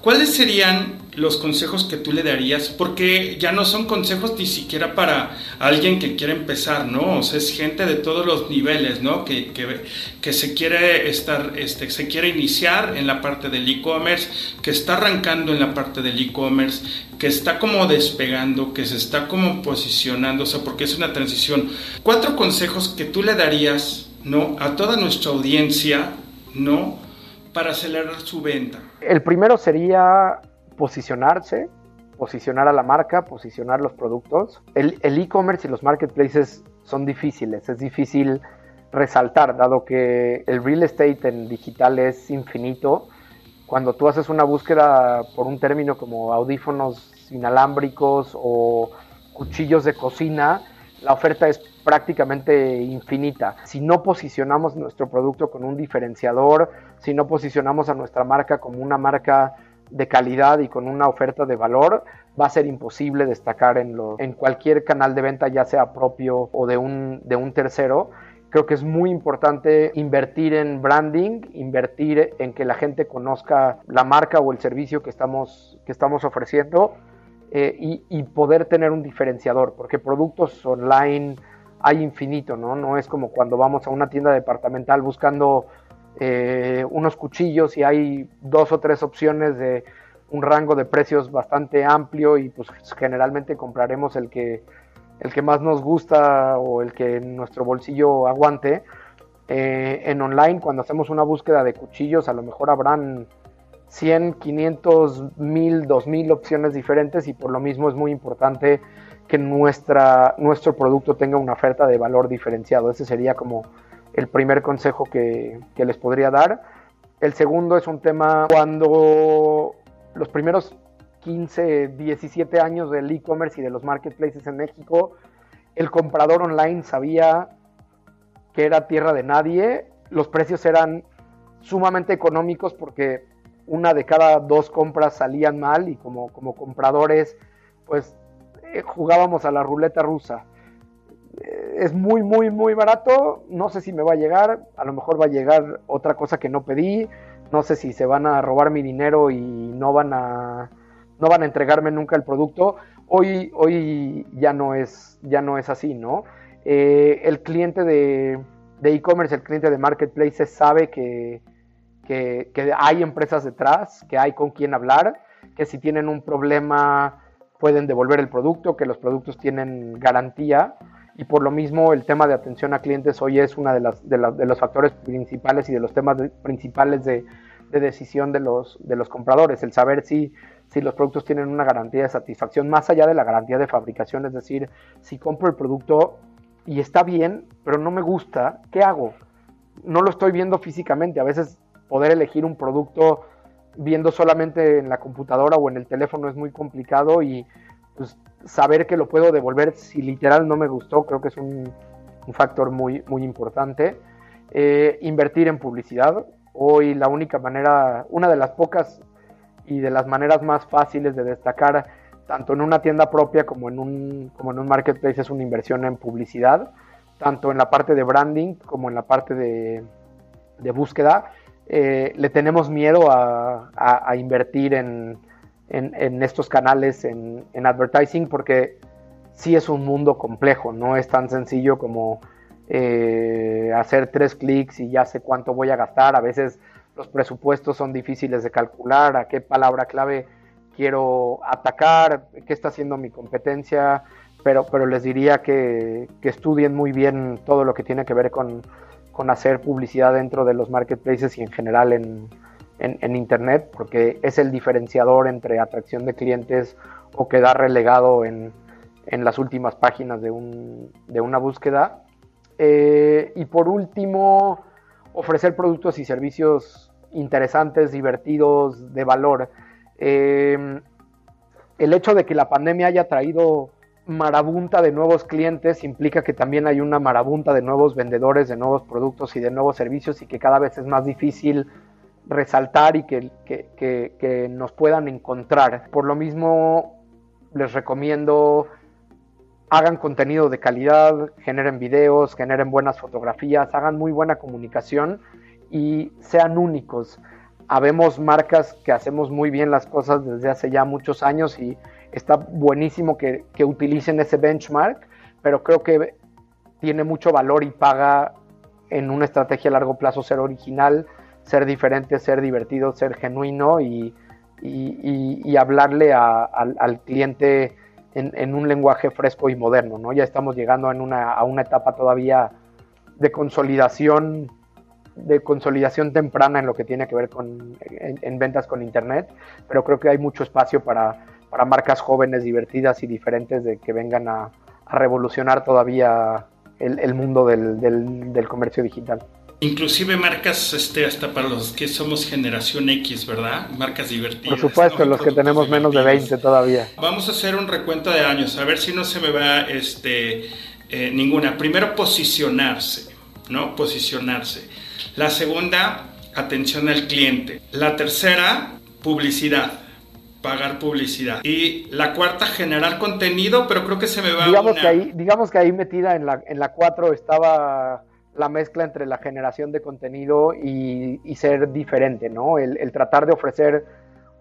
¿Cuáles serían los consejos que tú le darías? Porque ya no son consejos ni siquiera para alguien que quiere empezar, ¿no? O sea, es gente de todos los niveles, ¿no? Que, que, se quiere estar, este, se quiere iniciar en la parte del e-commerce, que está arrancando en la parte del e-commerce, que está como despegando, que se está como posicionando, o sea, porque es una transición. Cuatro consejos que tú le darías, ¿no? A toda nuestra audiencia, ¿no? para acelerar su venta? El primero sería posicionarse, posicionar a la marca, posicionar los productos. El e-commerce y los marketplaces son difíciles, es difícil resaltar, dado que el real estate en digital es infinito. Cuando tú haces una búsqueda por un término como audífonos inalámbricos o cuchillos de cocina, la oferta es prácticamente infinita. Si no posicionamos nuestro producto con un diferenciador, si no posicionamos a nuestra marca como una marca de calidad y con una oferta de valor, va a ser imposible destacar en, en cualquier canal de venta, ya sea propio o de un, de un tercero. Creo que es muy importante invertir en branding, invertir en que la gente conozca la marca o el servicio que estamos, que estamos ofreciendo eh, y, poder tener un diferenciador, porque productos online hay infinito, ¿no? No es como cuando vamos a una tienda departamental buscando eh, unos cuchillos y hay dos o tres opciones de un rango de precios bastante amplio y pues generalmente compraremos el que, el que más nos gusta o el que nuestro bolsillo aguante. Eh, en online, cuando hacemos una búsqueda de cuchillos, a lo mejor habrán 100, 500, 1000, 2000 opciones diferentes y por lo mismo es muy importante que nuestra, nuestro producto tenga una oferta de valor diferenciado. Ese sería como el primer consejo que, que les podría dar. El segundo es un tema cuando los primeros 15, 17 años del e-commerce y de los marketplaces en México, el comprador online sabía que era tierra de nadie, los precios eran sumamente económicos porque una de cada dos compras salían mal y como, como compradores, pues eh, jugábamos a la ruleta rusa. Es muy, muy, muy barato. No sé si me va a llegar. A lo mejor va a llegar otra cosa que no pedí. No sé si se van a robar mi dinero y no van a, no van a entregarme nunca el producto. Hoy, hoy ya, no es, ya no es así, ¿no? Eh, el cliente de e-commerce, el cliente de marketplaces sabe que, que, hay empresas detrás, que hay con quien hablar, que si tienen un problema pueden devolver el producto, que los productos tienen garantía y por lo mismo el tema de atención a clientes hoy es uno de, de, los factores principales y de los temas principales de, decisión de los, de los compradores, el saber si, si los productos tienen una garantía de satisfacción más allá de la garantía de fabricación, es decir, si compro el producto y está bien, pero no me gusta, ¿qué hago? No lo estoy viendo físicamente, a veces poder elegir un producto viendo solamente en la computadora o en el teléfono es muy complicado y pues, saber que lo puedo devolver si literal no me gustó creo que es un, factor muy, muy importante. Eh, invertir en publicidad. Hoy la única manera, una de las pocas y de las maneras más fáciles de destacar tanto en una tienda propia como en un, como en un marketplace es una inversión en publicidad, tanto en la parte de branding como en la parte de, de búsqueda eh, le tenemos miedo a, invertir en, estos canales, en, advertising, porque sí es un mundo complejo, no es tan sencillo como eh, hacer tres clics y ya sé cuánto voy a gastar. A veces los presupuestos son difíciles de calcular, a qué palabra clave quiero atacar, qué está haciendo mi competencia, pero, pero les diría que, estudien muy bien todo lo que tiene que ver con, hacer publicidad dentro de los marketplaces y en general en, Internet, porque es el diferenciador entre atracción de clientes o quedar relegado en, las últimas páginas de, una búsqueda. Eh, y por último, ofrecer productos y servicios interesantes, divertidos, de valor. Eh, el hecho de que la pandemia haya traído marabunta de nuevos clientes implica que también hay una marabunta de nuevos vendedores, de nuevos productos y de nuevos servicios y que cada vez es más difícil resaltar y que, que, nos puedan encontrar. Por lo mismo, les recomiendo hagan contenido de calidad, generen videos, generen buenas fotografías, hagan muy buena comunicación y sean únicos. Habemos marcas que hacemos muy bien las cosas desde hace ya muchos años y está buenísimo que, utilicen ese benchmark, pero creo que tiene mucho valor y paga en una estrategia a largo plazo ser original, ser diferente, ser divertido, ser genuino y, hablarle al, cliente en, un lenguaje fresco y moderno. ¿no? Ya estamos llegando a una etapa todavía de consolidación de consolidación temprana en lo que tiene que ver con en ventas con internet, pero creo que hay mucho espacio para, para marcas jóvenes, divertidas y diferentes de que vengan a, revolucionar todavía el, mundo del, comercio digital. Inclusive marcas este, hasta para los que somos generación X, ¿verdad? Marcas divertidas. Por supuesto, los que tenemos menos de 20 todavía. Vamos a hacer un recuento de años, a ver si no se me va este, eh, ninguna. Primero, posicionarse, ¿no? Posicionarse. La segunda, atención al cliente. La tercera, publicidad pagar publicidad. Y la cuarta, generar contenido, pero creo que se me va digamos Que ahí, digamos que ahí metida en la, en la cuatro estaba la mezcla entre la generación de contenido y, ser diferente, ¿no? El, tratar de ofrecer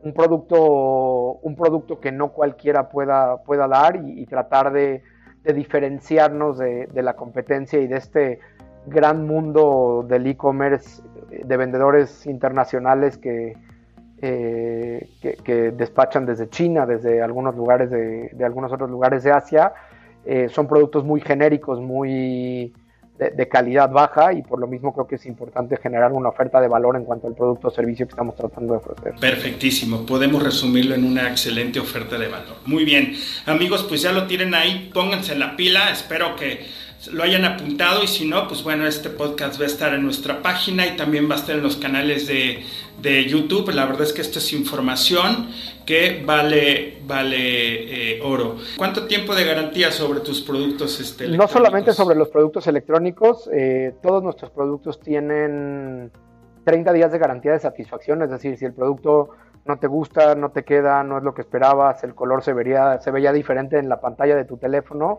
un producto, un producto que no cualquiera pueda, pueda dar y, tratar de, diferenciarnos de, la competencia y de este gran mundo del e-commerce de vendedores internacionales que, eh, que, despachan desde China, desde algunos lugares de, algunos otros lugares de Asia. Eh, son productos muy genéricos, muy de, calidad baja y por lo mismo creo que es importante generar una oferta de valor en cuanto al producto o servicio que estamos tratando de ofrecer. Perfectísimo, podemos resumirlo en una excelente oferta de valor. Muy bien, amigos, pues ya lo tienen ahí, pónganse en la pila, espero que lo hayan apuntado y si no, pues bueno, este podcast va a estar en nuestra página y también va a estar en los canales de, YouTube. La verdad es que esto es información que vale, vale eh, oro. ¿Cuánto tiempo de garantía sobre tus productos este, No solamente sobre los productos electrónicos, eh, todos nuestros productos tienen 30 días de garantía de satisfacción, es decir, si el producto no te gusta, no te queda, no es lo que esperabas, el color se, vería, se veía diferente en la pantalla de tu teléfono,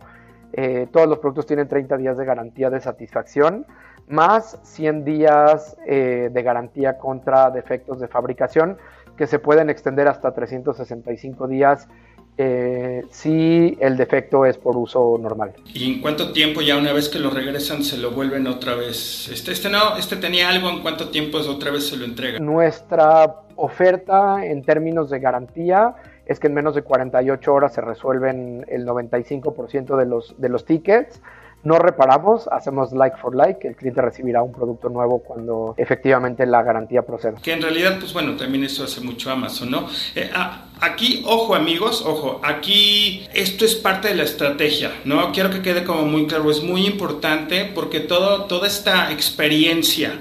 eh, todos los productos tienen 30 días de garantía de satisfacción, más 100 días eh, de garantía contra defectos de fabricación, que se pueden extender hasta 365 días eh, si el defecto es por uso normal. ¿Y en cuánto tiempo ya una vez que lo regresan se lo vuelven otra vez? Este, este no, este tenía algo, ¿en cuánto tiempo otra vez se lo entregan? Nuestra oferta en términos de garantía es que en menos de 48 horas se resuelven el 95% de los, de los tickets. No reparamos, hacemos like for like, el cliente recibirá un producto nuevo cuando efectivamente la garantía proceda. Que en realidad, pues bueno, también eso hace mucho Amazon, ¿no? Eh, ah, aquí, ojo amigos, ojo, aquí esto es parte de la estrategia, ¿no? Quiero que quede como muy claro, es muy importante porque todo, toda esta experiencia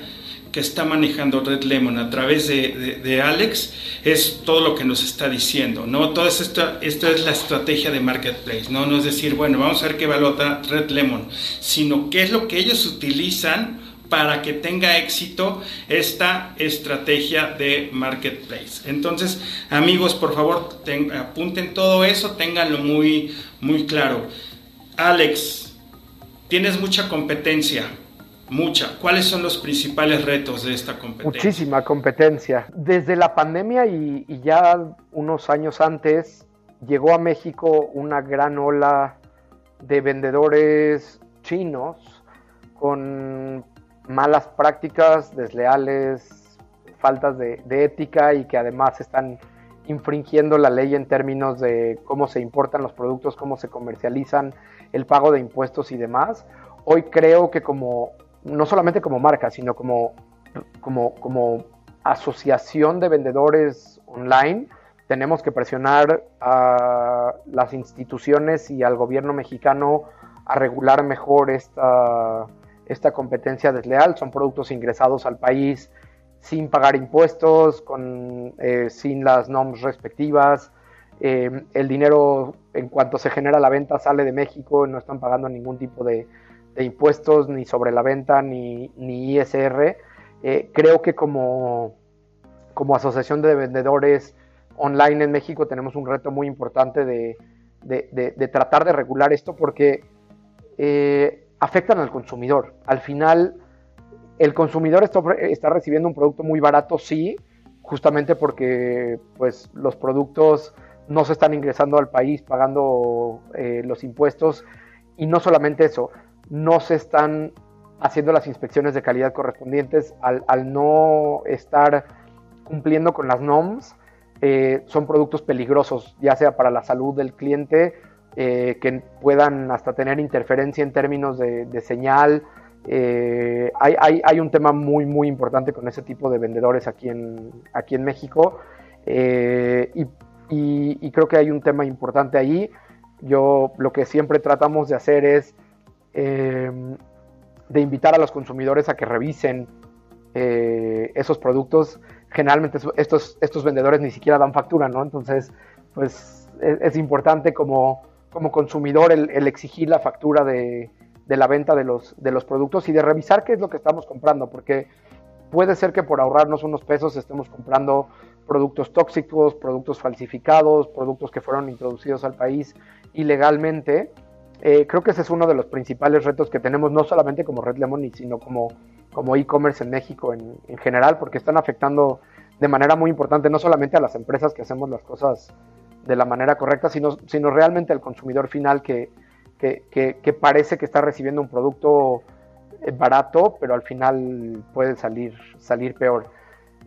que está manejando Red Lemon a través de, Alex es todo lo que nos está diciendo, ¿no? Toda esta, esta es la estrategia de Marketplace, ¿no? No es decir, bueno, vamos a ver qué valota Red Lemon, sino qué es lo que ellos utilizan para que tenga éxito esta estrategia de marketplace. Entonces, amigos, por favor, apunten todo eso, ténganlo muy, muy claro. Alex, tienes mucha competencia. Mucha. ¿Cuáles son los principales retos de esta competencia? Muchísima competencia. Desde la pandemia y, ya unos años antes, llegó a México una gran ola de vendedores chinos con malas prácticas, desleales, faltas de, ética y que además están infringiendo la ley en términos de cómo se importan los productos, cómo se comercializan, el pago de impuestos y demás. Hoy creo que como, no solamente como marca, sino como, como, asociación de vendedores online, tenemos que presionar a las instituciones y al gobierno mexicano a regular mejor esta, esta competencia desleal. Son productos ingresados al país sin pagar impuestos, con, eh, sin las normas respectivas. Eh, el dinero, en cuanto se genera la venta, sale de México, no están pagando ningún tipo de, impuestos ni sobre la venta ni, ni ISR. Eh, creo que como, como asociación de vendedores online en México tenemos un reto muy importante de, de tratar de regular esto porque afectan al consumidor. Al final, el consumidor está, recibiendo un producto muy barato, sí, justamente porque pues, los productos no se están ingresando al país pagando eh, los impuestos y no solamente eso, no se están haciendo las inspecciones de calidad correspondientes al, no estar cumpliendo con las NOMS. Eh, son productos peligrosos, ya sea para la salud del cliente, eh, que puedan hasta tener interferencia en términos de, señal, eh, hay, un tema muy, muy importante con ese tipo de vendedores aquí en, aquí en México eh, y, creo que hay un tema importante ahí. Yo lo que siempre tratamos de hacer es em, de invitar a los consumidores a que revisen eh, esos productos. Generalmente estos, estos vendedores ni siquiera dan factura, ¿no? Entonces, pues es, importante como, como consumidor el exigir la factura de, de la venta de los, de los productos y de revisar qué es lo que estamos comprando, porque puede ser que por ahorrarnos unos pesos estemos comprando productos tóxicos, productos falsificados, productos que fueron introducidos al país ilegalmente. Eh, creo que ese es uno de los principales retos que tenemos, no solamente como Red Lemon, sino como, como e-commerce en México en, en, general, porque están afectando de manera muy importante no solamente a las empresas que hacemos las cosas de la manera correcta, sino, sino realmente al consumidor final que, que, parece que está recibiendo un producto eh, barato, pero al final puede salir, salir peor.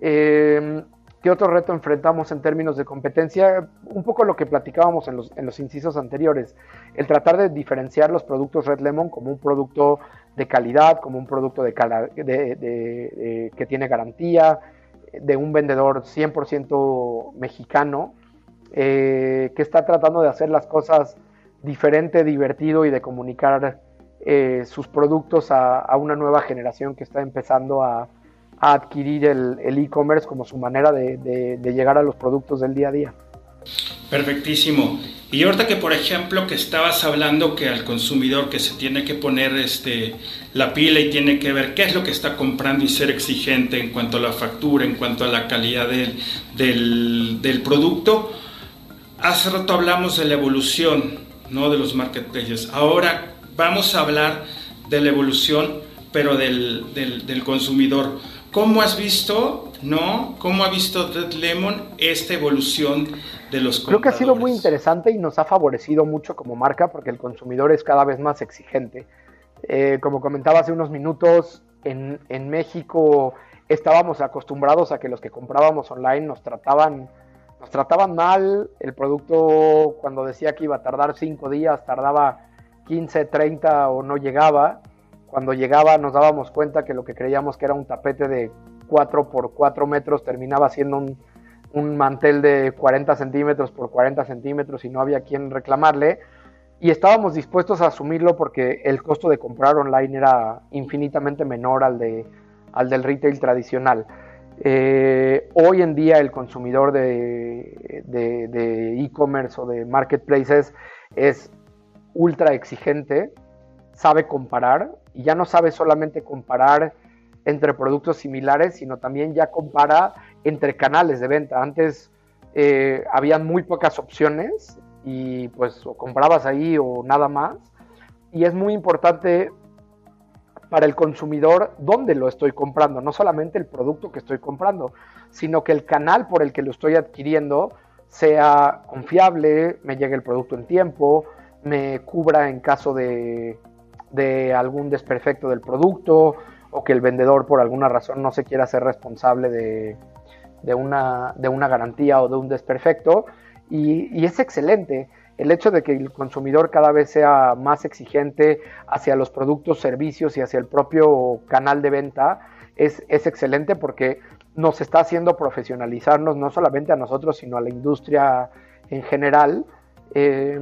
Em, ¿Qué otro reto enfrentamos en términos de competencia? Un poco lo que platicábamos en los, en los incisos anteriores, el tratar de diferenciar los productos Red Lemon como un producto de calidad, como un producto de, de, que tiene garantía, de un vendedor 100% mexicano, eh, que está tratando de hacer las cosas diferente, divertido y de comunicar eh, sus productos a, una nueva generación que está empezando a, adquirir el e-commerce como su manera de, llegar a los productos del día a día. Perfectísimo. Y ahorita que por ejemplo que estabas hablando que al consumidor que se tiene que poner este, la pila y tiene que ver qué es lo que está comprando y ser exigente en cuanto a la factura, en cuanto a la calidad del, producto, hace rato hablamos de la evolución no de los marketplaces. Ahora vamos a hablar de la evolución, pero del, consumidor. ¿Cómo has visto, no? ¿Cómo ha visto Red Lemon esta evolución de los Creo que ha sido muy interesante y nos ha favorecido mucho como marca porque el consumidor es cada vez más exigente. Eh, como comentaba hace unos minutos, en, en México estábamos acostumbrados a que los que comprábamos online nos trataban nos trataban mal, el producto cuando decía que iba a tardar 5 días, tardaba 15, 30 o no llegaba. Cuando llegaba nos dábamos cuenta que lo que creíamos que era un tapete de 4 por 4 metros terminaba siendo un, mantel de 40 centímetros por 40 centímetros y no había quien reclamarle. Y estábamos dispuestos a asumirlo porque el costo de comprar online era infinitamente menor al, de, al del retail tradicional. Eh, hoy en día el consumidor de e-commerce o de marketplaces es ultra exigente, sabe comparar y ya no sabe solamente comparar entre productos similares, sino también ya compara entre canales de venta. Antes eh, habían muy pocas opciones y pues comprabas ahí o nada más. Y es muy importante para el consumidor dónde lo estoy comprando, no solamente el producto que estoy comprando, sino que el canal por el que lo estoy adquiriendo sea confiable, me llegue el producto en tiempo, me cubra en caso de, algún desperfecto del producto o que el vendedor por alguna razón no se quiera ser responsable de, de una, de una garantía o de un desperfecto y, es excelente. El hecho de que el consumidor cada vez sea más exigente hacia los productos, servicios y hacia el propio canal de venta es, es excelente porque nos está haciendo profesionalizarnos no solamente a nosotros, sino a la industria en general. Eh,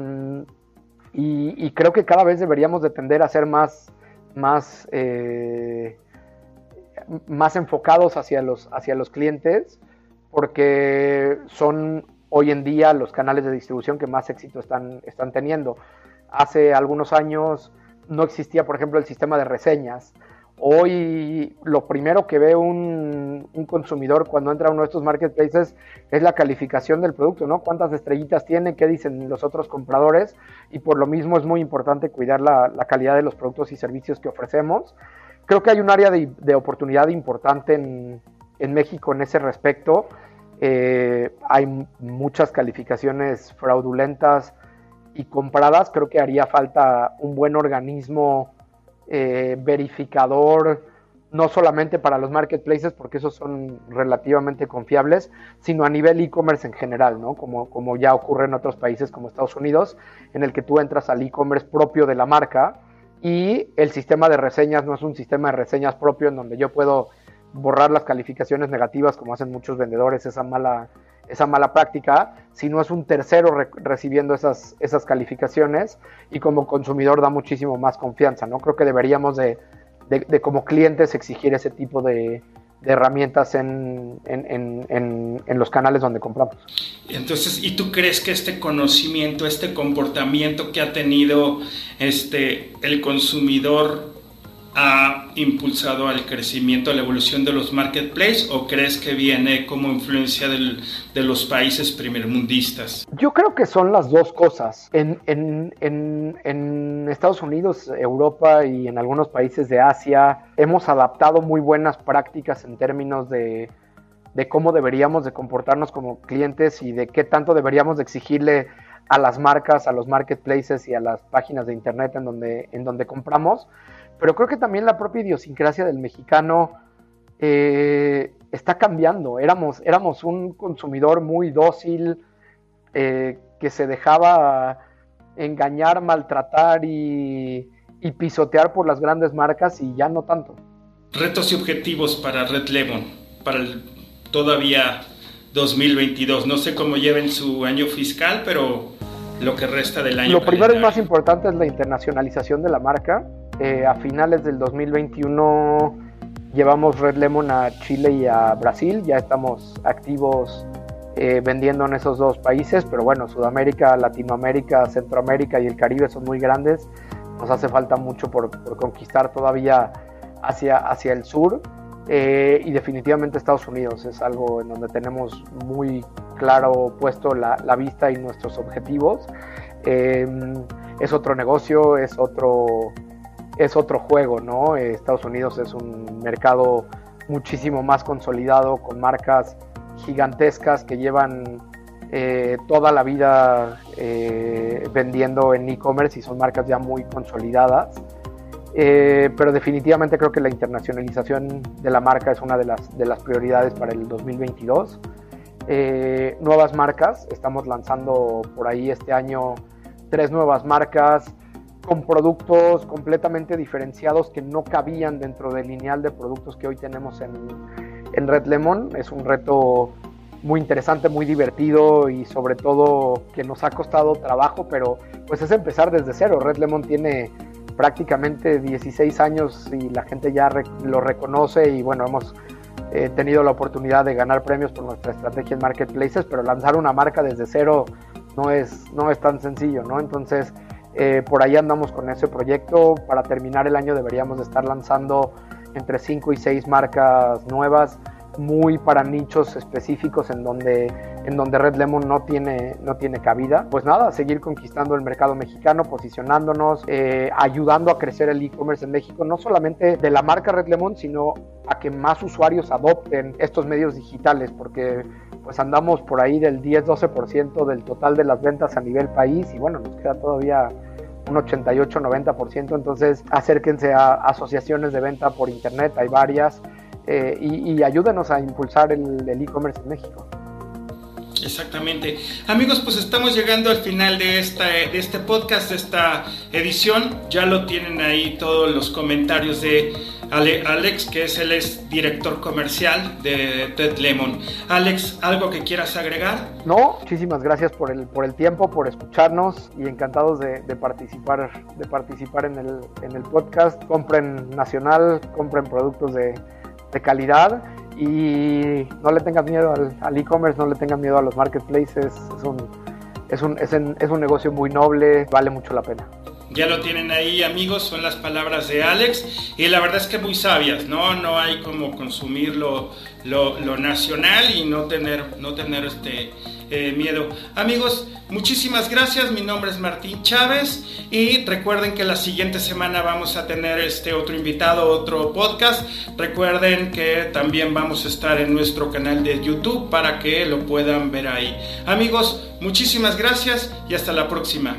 y, creo que cada vez deberíamos de tender a ser más, más, eh, más enfocados hacia los, hacia los clientes, porque son hoy en día los canales de distribución que más éxito están, están teniendo. Hace algunos años no existía, por ejemplo, el sistema de reseñas. Hoy lo primero que ve un, consumidor cuando entra a uno de estos marketplaces es la calificación del producto, ¿no? Cuántas estrellitas tiene, qué dicen los otros compradores y por lo mismo es muy importante cuidar la, calidad de los productos y servicios que ofrecemos. Creo que hay un área de, oportunidad importante en, México en ese respecto. Eh, hay muchas calificaciones fraudulentas y compradas. Creo que haría falta un buen organismo eh, verificador, no solamente para los marketplaces, porque esos son relativamente confiables, sino a nivel e-commerce en general, ¿no? Como, como ya ocurre en otros países como Estados Unidos, en el que tú entras al e-commerce propio de la marca y el sistema de reseñas no es un sistema de reseñas propio en donde yo puedo borrar las calificaciones negativas como hacen muchos vendedores, esa mala esa mala práctica, si no es un tercero recibiendo esas, esas calificaciones y como consumidor da muchísimo más confianza, ¿no? Creo que deberíamos de, de, como clientes exigir ese tipo de, herramientas en, en, en, en, los canales donde compramos. Entonces, ¿y tú crees que este conocimiento, este comportamiento que ha tenido este, el consumidor ha impulsado al crecimiento, a la evolución de los marketplaces o crees que viene como influencia de los países primermundistas? Yo creo que son las dos cosas. En, Estados Unidos, Europa y en algunos países de Asia hemos adaptado muy buenas prácticas en términos de, de cómo deberíamos de comportarnos como clientes y de qué tanto deberíamos de exigirle a las marcas, a los marketplaces y a las páginas de internet en donde, en donde compramos pero creo que también la propia idiosincrasia del mexicano eh, está cambiando. Éramos, éramos un consumidor muy dócil, eh, que se dejaba engañar, maltratar y, pisotear por las grandes marcas y ya no tanto. Retos y objetivos para Red Lemon, para el todavía 2022. No sé cómo lleven su año fiscal, pero lo que resta del año. Lo primero y más importante es la internacionalización de la marca. Eh, a finales del 2021 llevamos Red Lemon a Chile y a Brasil, ya estamos activos eh, vendiendo en esos dos países, pero bueno, Sudamérica, Latinoamérica, Centroamérica y el Caribe son muy grandes, nos hace falta mucho por, conquistar todavía hacia, hacia el sur. Eh, y definitivamente Estados Unidos es algo en donde tenemos muy claro puesto la, la vista y nuestros objetivos. es otro negocio, es otro, es otro juego, ¿no? Estados Unidos es un mercado muchísimo más consolidado, con marcas gigantescas que llevan eh, toda la vida eh, vendiendo en e-commerce y son marcas ya muy consolidadas. Eh, pero definitivamente creo que la internacionalización de la marca es una de las, de las prioridades para el 2022. nuevas marcas, estamos lanzando por ahí este año tres nuevas marcas con productos completamente diferenciados que no cabían dentro del lineal de productos que hoy tenemos en, en Red Lemon. Es un reto muy interesante, muy divertido y sobre todo que nos ha costado trabajo, pero pues es empezar desde cero. Red Lemon tiene prácticamente 16 años y la gente ya lo reconoce y bueno, hemos eh, tenido la oportunidad de ganar premios por nuestra estrategia en marketplaces, pero lanzar una marca desde cero no es, no es tan sencillo, ¿no? Entonces, eh, por ahí andamos con ese proyecto. Para terminar el año deberíamos de estar lanzando entre 5 y 6 marcas nuevas, muy para nichos específicos en donde, en donde Red Lemon no tiene, no tiene cabida. Pues nada, seguir conquistando el mercado mexicano, posicionándonos, eh, ayudando a crecer el e-commerce en México, no solamente de la marca Red Lemon, sino a que más usuarios adopten estos medios digitales, porque pues andamos por ahí del 10-12% del total de las ventas a nivel país y bueno, nos queda todavía un 88-90%, entonces acérquense a asociaciones de venta por internet, hay varias, eh, y, ayúdenos a impulsar el e-commerce en México. Exactamente. Amigos, pues estamos llegando al final de, esta, de este podcast, de esta edición. Ya lo tienen ahí todos los comentarios de Alex, que es el es director comercial de Ted Lemon. Alex, ¿algo que quieras agregar? No, muchísimas gracias por el, por el tiempo, por escucharnos y encantados de, participar, de participar en el, en el podcast. Compren nacional, compren productos de, de calidad y no le tengan miedo al, e-commerce, no le tengan miedo a los marketplaces. Es un, es un, es, es un negocio muy noble, vale mucho la pena. Ya lo tienen ahí, amigos, son las palabras de Alex. Y la verdad es que muy sabias, ¿no? No hay como consumir lo, lo, nacional y no tener, no tener este eh, miedo. Amigos, muchísimas gracias. Mi nombre es Martín Chávez. Y recuerden que la siguiente semana vamos a tener este otro invitado, otro podcast. Recuerden que también vamos a estar en nuestro canal de YouTube para que lo puedan ver ahí. Amigos, muchísimas gracias y hasta la próxima.